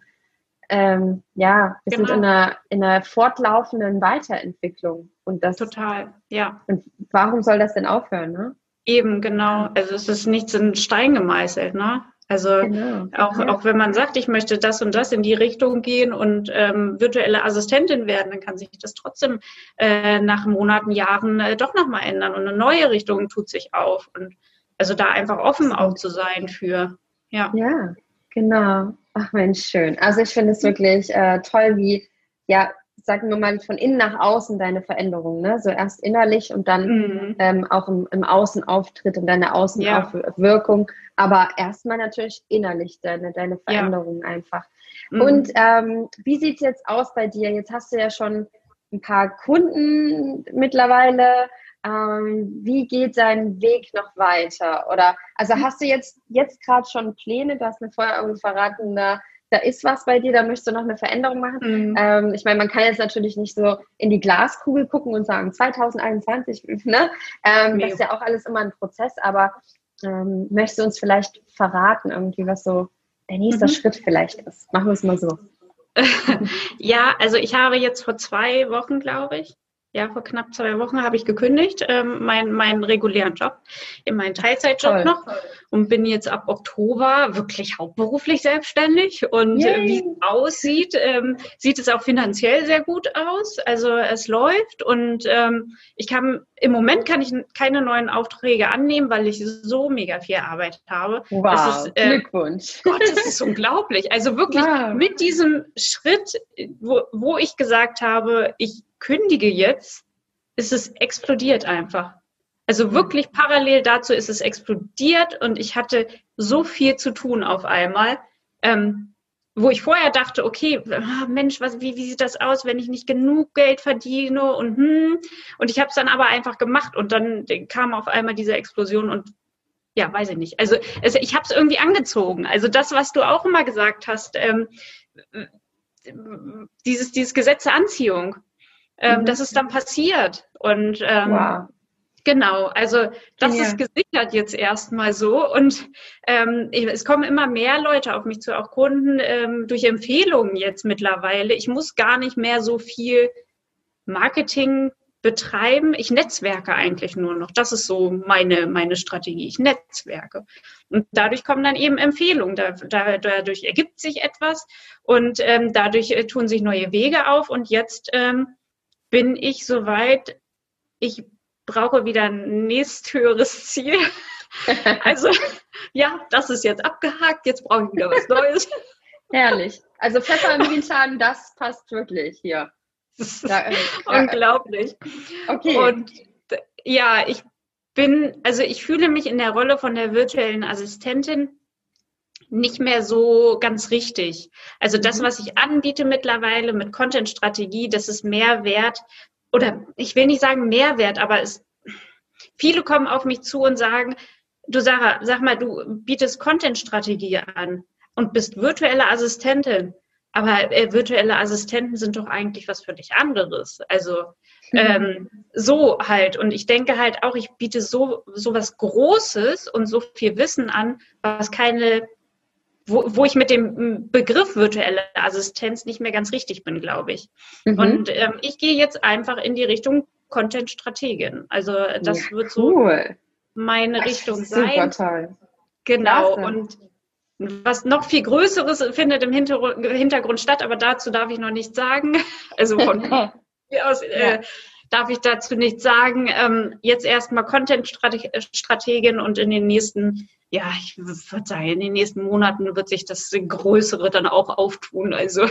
ähm, ja, wir genau. sind in einer, in einer fortlaufenden Weiterentwicklung. Und das, Total, ja. Und warum soll das denn aufhören, ne? Eben, genau. Also es ist nichts in Stein gemeißelt, ne? Also genau. auch, auch wenn man sagt, ich möchte das und das in die Richtung gehen und ähm, virtuelle Assistentin werden, dann kann sich das trotzdem äh, nach Monaten, Jahren äh, doch nochmal ändern und eine neue Richtung tut sich auf. Und also da einfach offen auch zu sein für. Ja, ja genau. Ach Mensch, schön. Also ich finde es wirklich äh, toll, wie, ja, sagen wir mal, von innen nach außen deine Veränderung, ne? So erst innerlich und dann mhm. ähm, auch im, im Außenauftritt und deine Außenwirkung, ja. aber erstmal natürlich innerlich deine, deine Veränderung ja. einfach. Mhm. Und ähm, wie sieht es jetzt aus bei dir? Jetzt hast du ja schon ein paar Kunden mittlerweile. Ähm, wie geht dein Weg noch weiter? Oder also hast du jetzt, jetzt gerade schon Pläne? Du hast mir vorher irgendwie verraten, da, da ist was bei dir, da möchtest du noch eine Veränderung machen. Mhm. Ähm, ich meine, man kann jetzt natürlich nicht so in die Glaskugel gucken und sagen 2021, ne? Ähm, nee. Das ist ja auch alles immer ein Prozess, aber ähm, möchtest du uns vielleicht verraten, irgendwie, was so der nächste mhm. Schritt vielleicht ist? Machen wir es mal so. ja, also ich habe jetzt vor zwei Wochen, glaube ich, ja, vor knapp zwei Wochen habe ich gekündigt, ähm, meinen mein regulären Job, in meinen Teilzeitjob toll, noch und bin jetzt ab Oktober wirklich hauptberuflich selbstständig. Und äh, wie es aussieht, ähm, sieht es auch finanziell sehr gut aus. Also es läuft und ähm, ich kann im Moment kann ich keine neuen Aufträge annehmen, weil ich so mega viel Arbeit habe. Wow, ist, äh, Glückwunsch. Gott, das ist unglaublich. Also wirklich wow. mit diesem Schritt, wo, wo ich gesagt habe, ich kündige jetzt, ist es explodiert einfach. Also wirklich parallel dazu ist es explodiert und ich hatte so viel zu tun auf einmal, ähm, wo ich vorher dachte, okay, ah, Mensch, was, wie, wie sieht das aus, wenn ich nicht genug Geld verdiene und hm, und ich habe es dann aber einfach gemacht und dann kam auf einmal diese Explosion und ja, weiß ich nicht. Also, also ich habe es irgendwie angezogen. Also das, was du auch immer gesagt hast, ähm, dieses, dieses Gesetz der Anziehung ähm, mhm. das ist dann passiert. Und ähm, wow. Genau, also das ja. ist gesichert jetzt erstmal so und ähm, es kommen immer mehr Leute auf mich zu, auch Kunden ähm, durch Empfehlungen jetzt mittlerweile. Ich muss gar nicht mehr so viel Marketing betreiben. Ich netzwerke eigentlich nur noch. Das ist so meine, meine Strategie. Ich netzwerke. Und dadurch kommen dann eben Empfehlungen. Da, da, dadurch ergibt sich etwas und ähm, dadurch äh, tun sich neue Wege auf und jetzt ähm, bin ich soweit, ich brauche wieder ein nächsthöheres Ziel. also ja, das ist jetzt abgehakt, jetzt brauche ich wieder was Neues. Herrlich. Also Pfeffer im Hintern, das passt wirklich hier. Da, äh, Unglaublich. Okay. Und ja, ich bin, also ich fühle mich in der Rolle von der virtuellen Assistentin nicht mehr so ganz richtig. Also das, mhm. was ich anbiete mittlerweile mit Content-Strategie, das ist mehr wert oder ich will nicht sagen Mehrwert, aber es, viele kommen auf mich zu und sagen, du Sarah, sag mal, du bietest Content-Strategie an und bist virtuelle Assistentin. Aber äh, virtuelle Assistenten sind doch eigentlich was völlig anderes. Also mhm. ähm, so halt. Und ich denke halt auch, ich biete so, so was Großes und so viel Wissen an, was keine wo, wo ich mit dem Begriff virtuelle Assistenz nicht mehr ganz richtig bin, glaube ich. Mhm. Und ähm, ich gehe jetzt einfach in die Richtung Content-Strategin. Also das ja, wird so meine das Richtung sein. Toll. Genau. Klasse. Und was noch viel Größeres findet im Hintergrund statt, aber dazu darf ich noch nichts sagen. Also von hier aus äh, darf ich dazu nichts sagen. Ähm, jetzt erstmal Content-Strategin und in den nächsten ja, ich würde sagen, in den nächsten Monaten wird sich das Größere dann auch auftun. Also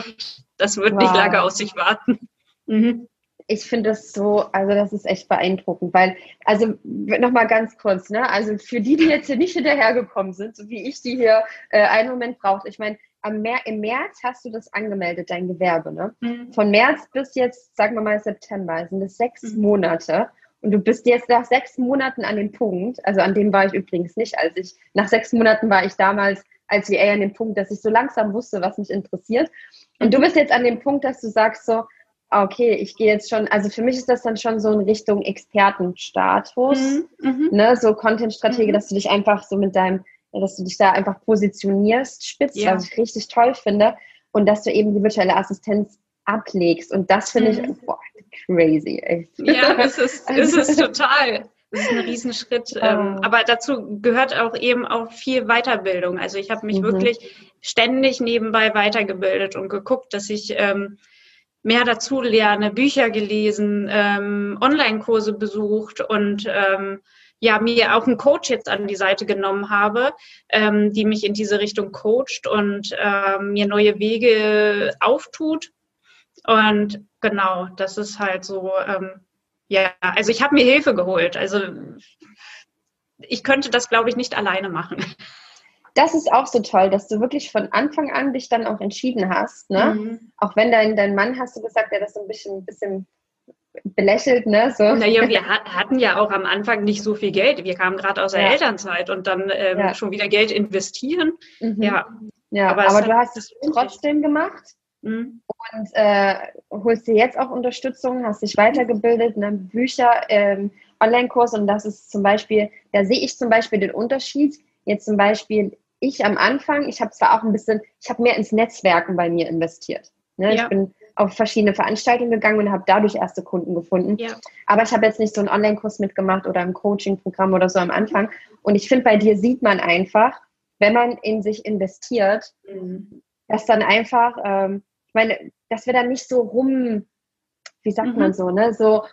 das wird wow. nicht lange aus sich warten. Mhm. Ich finde das so, also das ist echt beeindruckend, weil, also nochmal ganz kurz, ne, also für die, die jetzt hier nicht hinterhergekommen sind, so wie ich, die hier äh, einen Moment braucht, ich meine, im März hast du das angemeldet, dein Gewerbe, ne? Mhm. Von März bis jetzt, sagen wir mal September, sind es sechs mhm. Monate. Und du bist jetzt nach sechs Monaten an dem Punkt, also an dem war ich übrigens nicht, als ich, nach sechs Monaten war ich damals als VA an dem Punkt, dass ich so langsam wusste, was mich interessiert. Und du bist jetzt an dem Punkt, dass du sagst so, okay, ich gehe jetzt schon, also für mich ist das dann schon so in Richtung Expertenstatus, mhm, mhm. ne, so Content-Strategie, mhm. dass du dich einfach so mit deinem, dass du dich da einfach positionierst, spitz, ja. was ich richtig toll finde, und dass du eben die virtuelle Assistenz ablegst. Und das finde ich, mhm. boah, crazy. Echt. Ja, es ist, es ist total. Das ist ein Riesenschritt. Oh. Aber dazu gehört auch eben auch viel Weiterbildung. Also ich habe mich mhm. wirklich ständig nebenbei weitergebildet und geguckt, dass ich ähm, mehr dazu lerne, Bücher gelesen, ähm, Online-Kurse besucht und ähm, ja, mir auch einen Coach jetzt an die Seite genommen habe, ähm, die mich in diese Richtung coacht und ähm, mir neue Wege auftut. Und genau, das ist halt so, ähm, ja, also ich habe mir Hilfe geholt. Also ich könnte das, glaube ich, nicht alleine machen das ist auch so toll, dass du wirklich von Anfang an dich dann auch entschieden hast. Ne? Mhm. Auch wenn dein, dein Mann, hast du gesagt, der das so ein bisschen, ein bisschen belächelt, ne? So. Naja, wir hatten ja auch am Anfang nicht so viel Geld. Wir kamen gerade aus der ja. Elternzeit und dann ähm, ja. schon wieder Geld investieren. Mhm. Ja. Ja, aber, aber du hast es trotzdem gemacht mhm. und äh, holst dir jetzt auch Unterstützung, hast dich weitergebildet, ne? Bücher, ähm, Online-Kurs und das ist zum Beispiel, da sehe ich zum Beispiel den Unterschied. Jetzt zum Beispiel ich am Anfang, ich habe zwar auch ein bisschen, ich habe mehr ins Netzwerken bei mir investiert. Ne? Ja. Ich bin auf verschiedene Veranstaltungen gegangen und habe dadurch erste Kunden gefunden. Ja. Aber ich habe jetzt nicht so einen Online-Kurs mitgemacht oder ein Coaching-Programm oder so am Anfang. Und ich finde, bei dir sieht man einfach, wenn man in sich investiert, mhm. dass dann einfach, ähm, meine, dass wir dann nicht so rum, wie sagt mhm. man so, ne, so,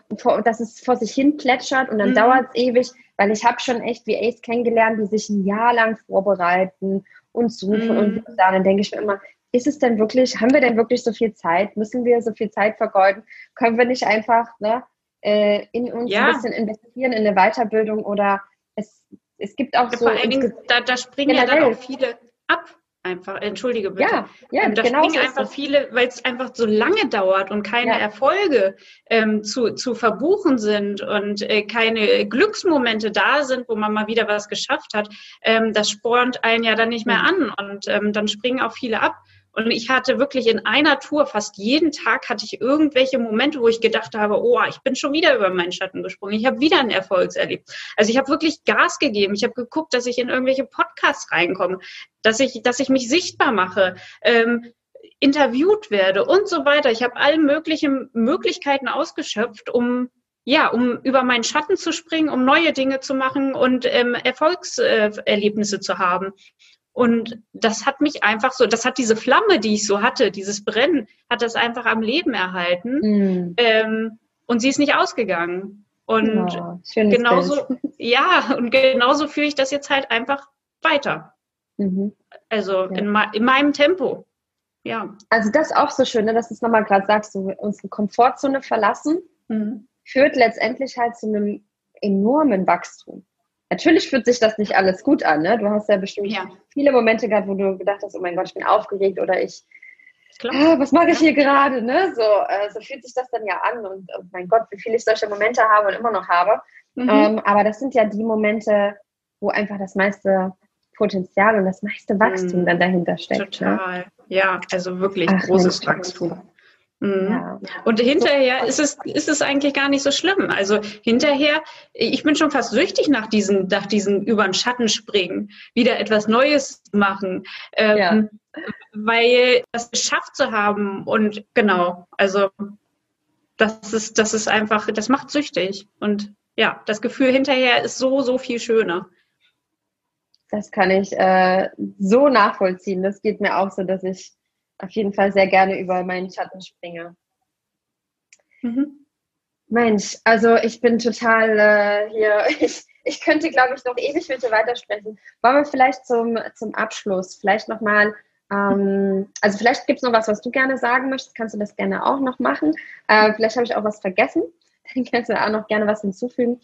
dass es vor sich hin plätschert und dann mhm. dauert es ewig, weil ich habe schon echt VAs kennengelernt, die sich ein Jahr lang vorbereiten und suchen und mhm. dann denke ich mir immer, ist es denn wirklich, haben wir denn wirklich so viel Zeit? Müssen wir so viel Zeit vergeuden? Können wir nicht einfach ne, äh, in uns ja. ein bisschen investieren in eine Weiterbildung oder es, es gibt auch ja, so. Vor allen Dingen, da, da springen generell. ja dann auch viele ab einfach, entschuldige bitte. Ja, ja ähm, da genau springen so einfach viele, weil es einfach so lange dauert und keine ja. Erfolge ähm, zu, zu verbuchen sind und äh, keine Glücksmomente da sind, wo man mal wieder was geschafft hat. Ähm, das spornt einen ja dann nicht mehr an und ähm, dann springen auch viele ab. Und ich hatte wirklich in einer Tour, fast jeden Tag hatte ich irgendwelche Momente, wo ich gedacht habe, oh, ich bin schon wieder über meinen Schatten gesprungen. Ich habe wieder einen Erfolgserlebt. Also ich habe wirklich Gas gegeben. Ich habe geguckt, dass ich in irgendwelche Podcasts reinkomme, dass ich, dass ich mich sichtbar mache. Ähm, interviewt werde und so weiter. Ich habe alle möglichen Möglichkeiten ausgeschöpft, um ja, um über meinen Schatten zu springen, um neue Dinge zu machen und ähm, Erfolgserlebnisse zu haben. Und das hat mich einfach so, das hat diese Flamme, die ich so hatte, dieses Brennen, hat das einfach am Leben erhalten. Mhm. Ähm, und sie ist nicht ausgegangen. Und oh, genauso, Bild. ja, und genauso führe ich das jetzt halt einfach weiter. Mhm. Also ja. in, in, meinem Tempo. Ja. Also das ist auch so schön, ne, dass du es nochmal gerade sagst, so unsere Komfortzone verlassen, mhm. führt letztendlich halt zu einem enormen Wachstum. Natürlich fühlt sich das nicht alles gut an. Ne? Du hast ja bestimmt ja. viele Momente gehabt, wo du gedacht hast, oh mein Gott, ich bin aufgeregt oder ich, ah, was mache ich hier gerade? Ne? So, äh, so fühlt sich das dann ja an und oh mein Gott, wie viel ich solche Momente habe und immer noch habe. Mhm. Ähm, aber das sind ja die Momente, wo einfach das meiste Potenzial und das meiste Wachstum mhm. dann dahinter steckt. Ne? Total. Ne? Ja, also wirklich Ach, großes Wachstum. Mhm. Ja. Und hinterher ist es, ist es eigentlich gar nicht so schlimm. Also hinterher, ich bin schon fast süchtig nach diesen, nach diesen über den Schatten springen, wieder etwas Neues machen, ähm, ja. weil das geschafft zu haben und genau, also das ist, das ist einfach, das macht süchtig und ja, das Gefühl hinterher ist so, so viel schöner. Das kann ich äh, so nachvollziehen. Das geht mir auch so, dass ich auf jeden Fall sehr gerne über meinen Schatten springe. Mhm. Mensch, also ich bin total äh, hier, ich, ich könnte, glaube ich, noch ewig mit dir weitersprechen. Wollen wir vielleicht zum, zum Abschluss vielleicht nochmal, ähm, also vielleicht gibt es noch was, was du gerne sagen möchtest, kannst du das gerne auch noch machen. Äh, vielleicht habe ich auch was vergessen, dann kannst du auch noch gerne was hinzufügen.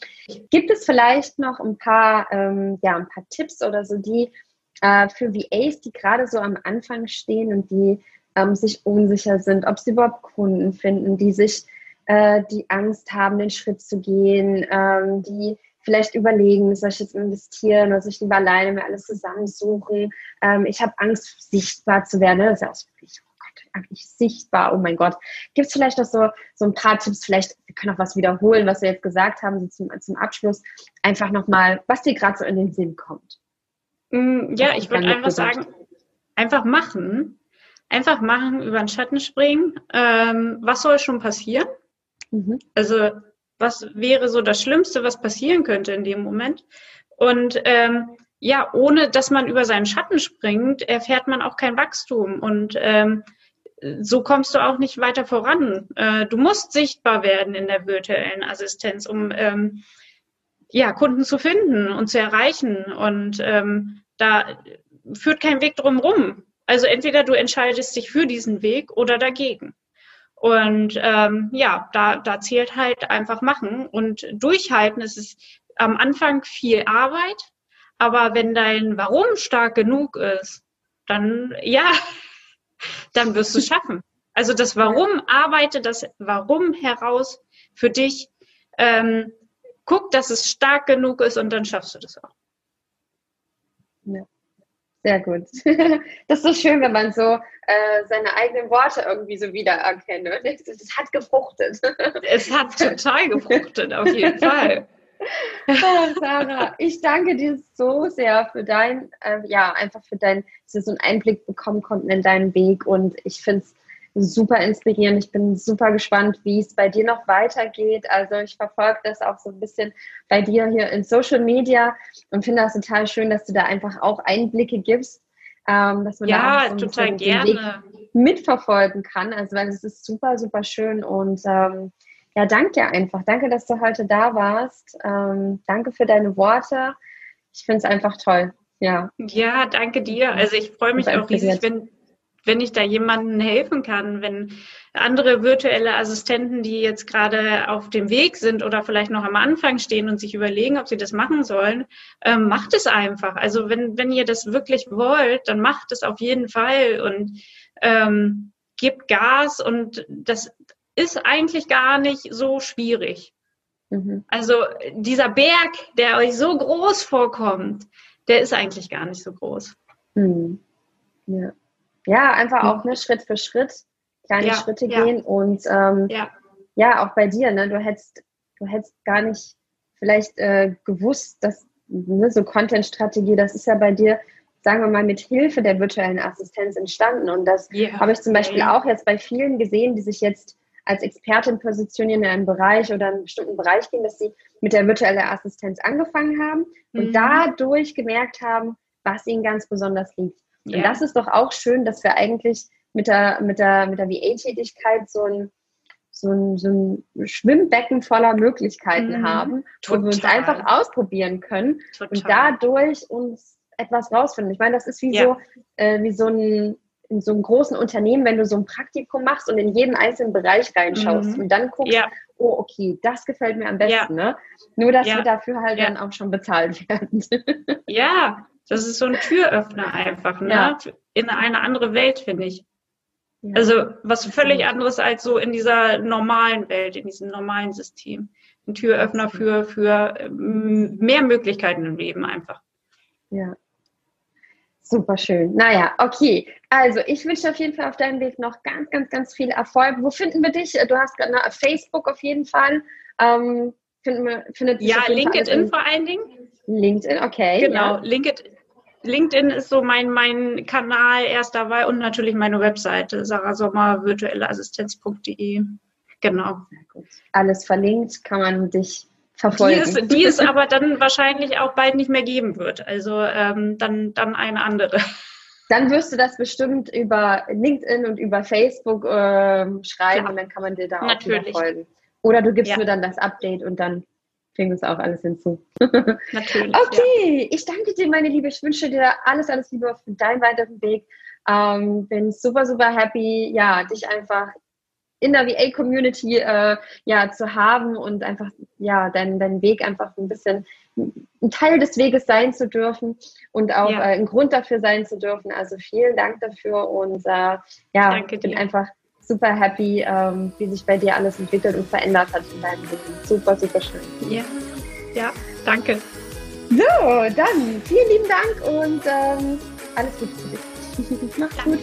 Gibt es vielleicht noch ein paar, ähm, ja, ein paar Tipps oder so, die äh, für VAs, die gerade so am Anfang stehen und die ähm, sich unsicher sind, ob sie überhaupt Kunden finden, die sich äh, die Angst haben, den Schritt zu gehen, ähm, die vielleicht überlegen, soll ich jetzt investieren oder soll ich lieber alleine mir alles zusammensuchen. Ähm, ich habe Angst, sichtbar zu werden. Das ist ja auch wirklich, oh Gott, eigentlich sichtbar, oh mein Gott. Gibt es vielleicht noch so, so ein paar Tipps, vielleicht, wir können auch was wiederholen, was wir jetzt gesagt haben, so zum, zum Abschluss. Einfach nochmal, was dir gerade so in den Sinn kommt. Mm, ja, ich würde einfach sagen, einfach machen. Einfach machen, über den Schatten springen. Ähm, was soll schon passieren? Mhm. Also was wäre so das Schlimmste, was passieren könnte in dem Moment. Und ähm, ja, ohne dass man über seinen Schatten springt, erfährt man auch kein Wachstum. Und ähm, so kommst du auch nicht weiter voran. Äh, du musst sichtbar werden in der virtuellen Assistenz, um ähm, ja, Kunden zu finden und zu erreichen. Und ähm, da führt kein Weg drum rum. Also entweder du entscheidest dich für diesen Weg oder dagegen. Und ähm, ja, da, da zählt halt einfach machen und durchhalten. Es ist am Anfang viel Arbeit, aber wenn dein Warum stark genug ist, dann ja, dann wirst du es schaffen. Also das Warum arbeite das Warum heraus für dich. Ähm, guck, dass es stark genug ist und dann schaffst du das auch. Ja. Sehr gut. Das ist so schön, wenn man so äh, seine eigenen Worte irgendwie so wiedererkennt. Das hat gefruchtet. Es hat total gefruchtet, auf jeden Fall. Oh, Sarah, ich danke dir so sehr für dein, äh, ja, einfach für dein, dass wir so einen Einblick bekommen konnten in deinen Weg und ich finde es super inspirierend. Ich bin super gespannt, wie es bei dir noch weitergeht. Also ich verfolge das auch so ein bisschen bei dir hier in Social Media und finde das total schön, dass du da einfach auch Einblicke gibst, ähm, dass man ja, da so total gerne mitverfolgen kann. Also weil es ist super, super schön und ähm, ja, danke dir einfach. Danke, dass du heute da warst. Ähm, danke für deine Worte. Ich finde es einfach toll. Ja. Ja, danke dir. Also ich freue mich auch riesig, wenn, wenn ich da jemandem helfen kann, wenn andere virtuelle Assistenten, die jetzt gerade auf dem Weg sind oder vielleicht noch am Anfang stehen und sich überlegen, ob sie das machen sollen, ähm, macht es einfach. Also wenn, wenn ihr das wirklich wollt, dann macht es auf jeden Fall und ähm, gebt Gas und das ist eigentlich gar nicht so schwierig. Mhm. Also dieser Berg, der euch so groß vorkommt, der ist eigentlich gar nicht so groß. Mhm. Ja. Ja, einfach auch ne, Schritt für Schritt, kleine ja, Schritte ja. gehen und ähm, ja. ja, auch bei dir, ne, du hättest, du hättest gar nicht vielleicht äh, gewusst, dass ne, so Content-Strategie, das ist ja bei dir, sagen wir mal, mit Hilfe der virtuellen Assistenz entstanden. Und das yeah. habe ich zum Beispiel auch jetzt bei vielen gesehen, die sich jetzt als Expertin positionieren in einem Bereich oder einen bestimmten Bereich gehen, dass sie mit der virtuellen Assistenz angefangen haben und mhm. dadurch gemerkt haben, was ihnen ganz besonders liegt. Ja. Und das ist doch auch schön, dass wir eigentlich mit der, mit der, mit der VA-Tätigkeit so ein, so, ein, so ein Schwimmbecken voller Möglichkeiten mhm. haben, Total. wo wir uns einfach ausprobieren können Total. und dadurch uns etwas rausfinden. Ich meine, das ist wie ja. so, äh, wie so ein in so einem großen Unternehmen, wenn du so ein Praktikum machst und in jeden einzelnen Bereich reinschaust mhm. und dann guckst, ja. oh, okay, das gefällt mir am besten, ja. ne? Nur, dass ja. wir dafür halt dann auch schon bezahlt werden. ja, das ist so ein Türöffner einfach, ne? Ja. In eine andere Welt, finde ich. Ja. Also was völlig anderes als so in dieser normalen Welt, in diesem normalen System. Ein Türöffner für, für ähm, mehr Möglichkeiten im Leben einfach. Ja. Super schön. Naja, okay. Also ich wünsche auf jeden Fall auf deinem Weg noch ganz, ganz, ganz viel Erfolg. Wo finden wir dich? Du hast gerade Facebook auf jeden Fall. Ähm, finden wir, findet ja, LinkedIn vor allen Dingen. LinkedIn, okay. Genau, ja. LinkedIn, LinkedIn ist so mein, mein Kanal erster Wahl und natürlich meine Webseite, sarasommer virtuelleassistenz.de. Genau. Alles verlinkt, kann man dich verfolgen. Die es, die es aber dann wahrscheinlich auch bald nicht mehr geben wird. Also ähm, dann, dann eine andere. Dann wirst du das bestimmt über LinkedIn und über Facebook äh, schreiben Klar. und dann kann man dir da auch Natürlich. folgen. Oder du gibst ja. mir dann das Update und dann kriegen es auch alles hinzu. Natürlich. okay, ja. ich danke dir, meine Liebe. Ich wünsche dir alles, alles Liebe für deinen weiteren Weg. Ähm, bin super, super happy, ja, dich einfach in der VA-Community äh, ja, zu haben und einfach ja, deinen, deinen Weg einfach ein bisschen ein Teil des Weges sein zu dürfen und auch ja. äh, ein Grund dafür sein zu dürfen. Also vielen Dank dafür und äh, ja, Danke bin dir. einfach super happy, ähm, wie sich bei dir alles entwickelt und verändert hat in deinem Leben. Super, super schön. Ja, ja, danke. So, dann vielen lieben Dank und ähm, alles Gute für dich. Mach's gut.